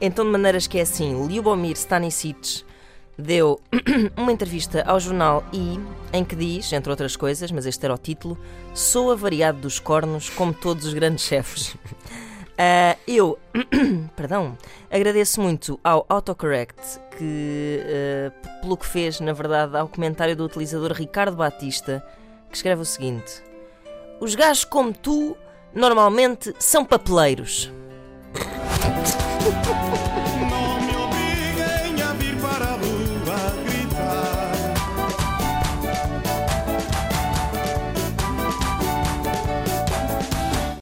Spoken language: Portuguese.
Então, de maneiras que é assim, Lyubomir Stanisic deu uma entrevista ao jornal I, em que diz, entre outras coisas, mas este era o título, sou avariado dos cornos como todos os grandes chefes. Ah, eu, perdão, agradeço muito ao autocorrect que, ah, pelo que fez, na verdade, ao comentário do utilizador Ricardo Batista, que escreve o seguinte: Os gajos como tu normalmente são papeleiros.